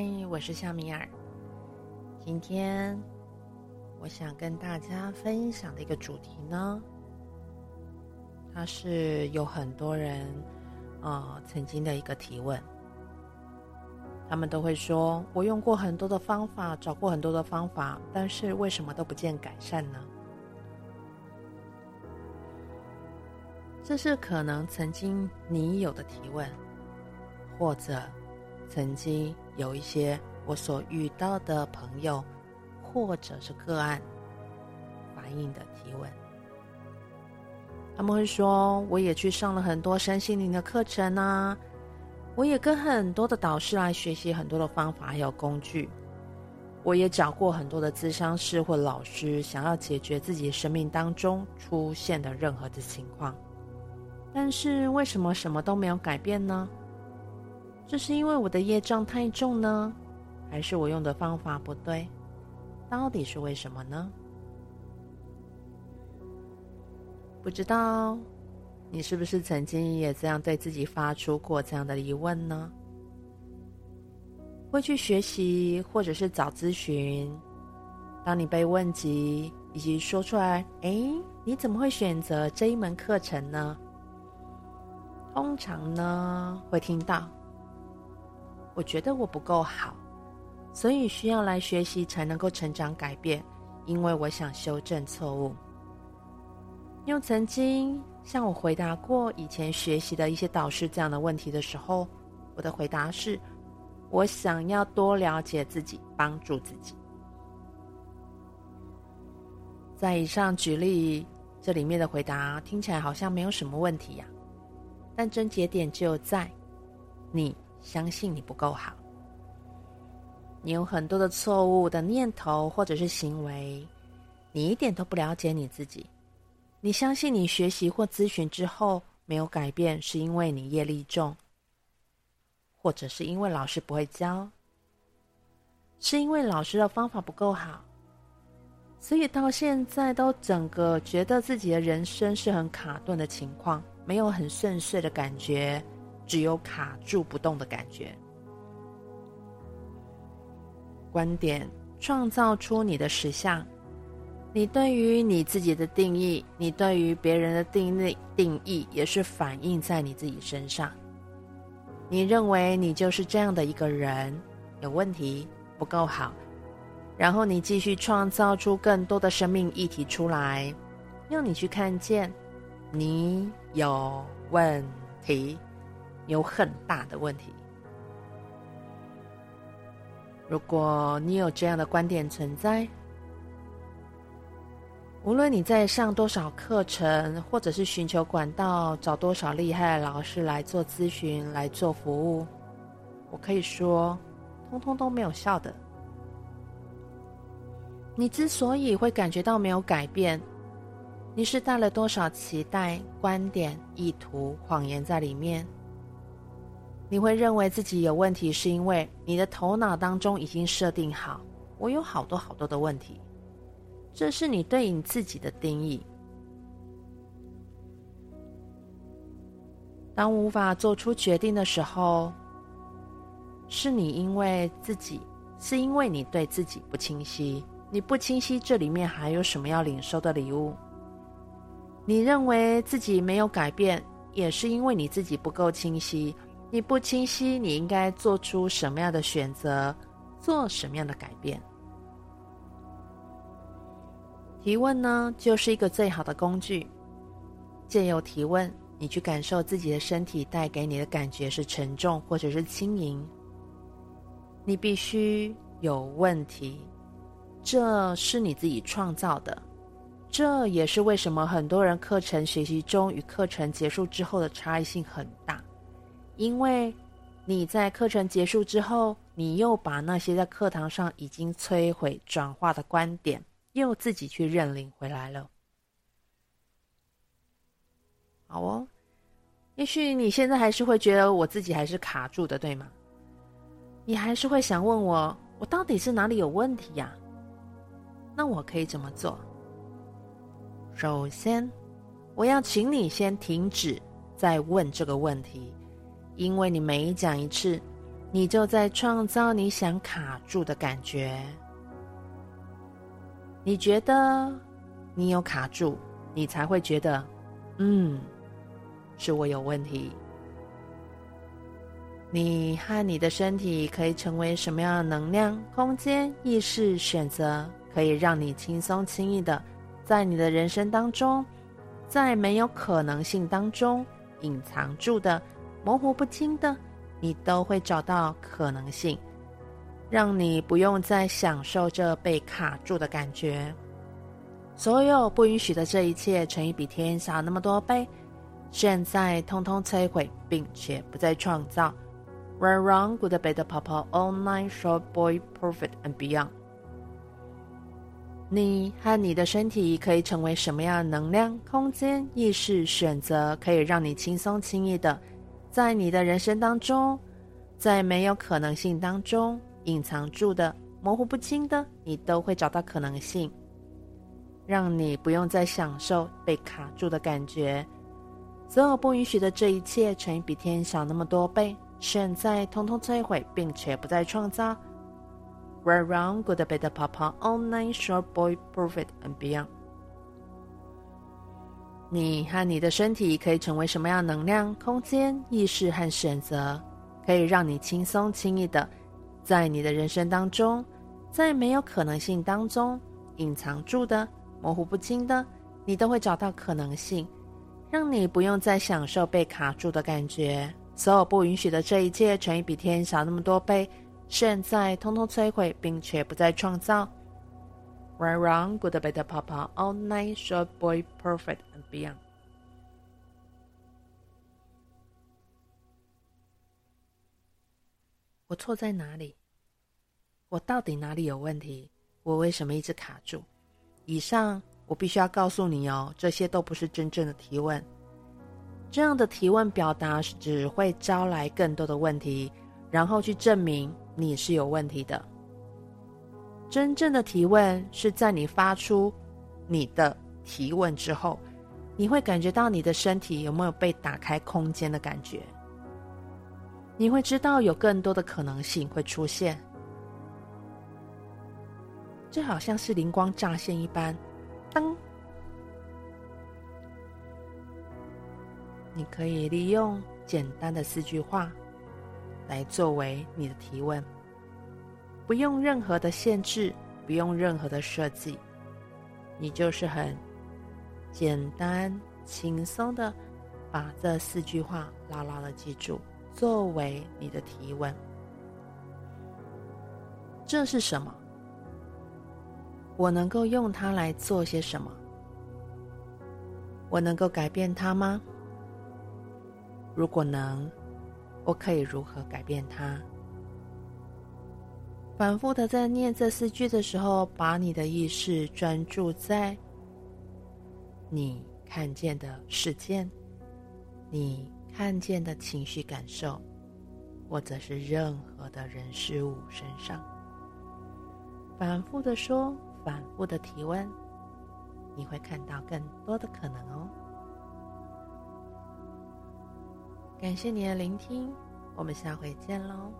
嗨，我是夏米尔。今天我想跟大家分享的一个主题呢，它是有很多人呃曾经的一个提问。他们都会说：“我用过很多的方法，找过很多的方法，但是为什么都不见改善呢？”这是可能曾经你有的提问，或者曾经有一些我所遇到的朋友，或者是个案反映的提问。他们会说：“我也去上了很多身心灵的课程啊。”我也跟很多的导师来学习很多的方法还有工具，我也找过很多的咨商师或老师，想要解决自己生命当中出现的任何的情况，但是为什么什么都没有改变呢？这是因为我的业障太重呢，还是我用的方法不对？到底是为什么呢？不知道。你是不是曾经也这样对自己发出过这样的疑问呢？会去学习，或者是找咨询。当你被问及以及说出来，哎，你怎么会选择这一门课程呢？通常呢，会听到，我觉得我不够好，所以需要来学习才能够成长改变，因为我想修正错误。又曾经向我回答过以前学习的一些导师这样的问题的时候，我的回答是：我想要多了解自己，帮助自己。在以上举例这里面的回答听起来好像没有什么问题呀，但症结点就在你相信你不够好，你有很多的错误的念头或者是行为，你一点都不了解你自己。你相信你学习或咨询之后没有改变，是因为你业力重，或者是因为老师不会教，是因为老师的方法不够好，所以到现在都整个觉得自己的人生是很卡顿的情况，没有很顺遂的感觉，只有卡住不动的感觉。观点创造出你的实相。你对于你自己的定义，你对于别人的定义定义，也是反映在你自己身上。你认为你就是这样的一个人，有问题，不够好，然后你继续创造出更多的生命议题出来，让你去看见你有问题，有很大的问题。如果你有这样的观点存在，无论你在上多少课程，或者是寻求管道，找多少厉害的老师来做咨询、来做服务，我可以说，通通都没有效的。你之所以会感觉到没有改变，你是带了多少期待、观点、意图、谎言在里面？你会认为自己有问题，是因为你的头脑当中已经设定好，我有好多好多的问题。这是你对你自己的定义。当无法做出决定的时候，是你因为自己，是因为你对自己不清晰。你不清晰这里面还有什么要领受的礼物。你认为自己没有改变，也是因为你自己不够清晰。你不清晰，你应该做出什么样的选择，做什么样的改变。提问呢，就是一个最好的工具。借由提问，你去感受自己的身体带给你的感觉是沉重或者是轻盈。你必须有问题，这是你自己创造的。这也是为什么很多人课程学习中与课程结束之后的差异性很大，因为你在课程结束之后，你又把那些在课堂上已经摧毁转化的观点。又自己去认领回来了。好哦，也许你现在还是会觉得我自己还是卡住的，对吗？你还是会想问我，我到底是哪里有问题呀？那我可以怎么做？首先，我要请你先停止再问这个问题，因为你每讲一次，你就在创造你想卡住的感觉。你觉得你有卡住，你才会觉得，嗯，是我有问题。你和你的身体可以成为什么样的能量、空间、意识选择，可以让你轻松轻易的在你的人生当中，在没有可能性当中隐藏住的、模糊不清的，你都会找到可能性，让你不用再享受这被卡住的感觉。所有不允许的这一切乘以比天小那么多倍，现在通通摧毁，并且不再创造。Right, wrong, good, bad, papa, all night, short boy, perfect and beyond。你和你的身体可以成为什么样的能量、空间、意识选择，可以让你轻松轻易的在你的人生当中，在没有可能性当中隐藏住的、模糊不清的，你都会找到可能性，让你不用再享受被卡住的感觉。所有不允许的这一切乘以比天小那么多倍。现在通通摧毁，并且不再创造。Right, wrong, good, bad, papa, all night, short boy, perfect and beyond。你和你的身体可以成为什么样能量、空间、意识和选择，可以让你轻松轻易的在你的人生当中，在没有可能性当中隐藏住的、模糊不清的，你都会找到可能性，让你不用再享受被卡住的感觉。所有不允许的这一切乘以比天小那么多倍，现在通通摧毁，并且不再创造。Right, wrong, good, bad, papa, all night, short boy, perfect and beyond。我错在哪里？我到底哪里有问题？我为什么一直卡住？以上我必须要告诉你哦，这些都不是真正的提问。这样的提问表达只会招来更多的问题，然后去证明你是有问题的。真正的提问是在你发出你的提问之后，你会感觉到你的身体有没有被打开空间的感觉，你会知道有更多的可能性会出现，就好像是灵光乍现一般，当。你可以利用简单的四句话来作为你的提问，不用任何的限制，不用任何的设计，你就是很简单、轻松的把这四句话牢牢的记住，作为你的提问。这是什么？我能够用它来做些什么？我能够改变它吗？如果能，我可以如何改变它？反复的在念这四句的时候，把你的意识专注在你看见的事件、你看见的情绪感受，或者是任何的人事物身上。反复的说，反复的提问，你会看到更多的可能哦。感谢你的聆听，我们下回见喽。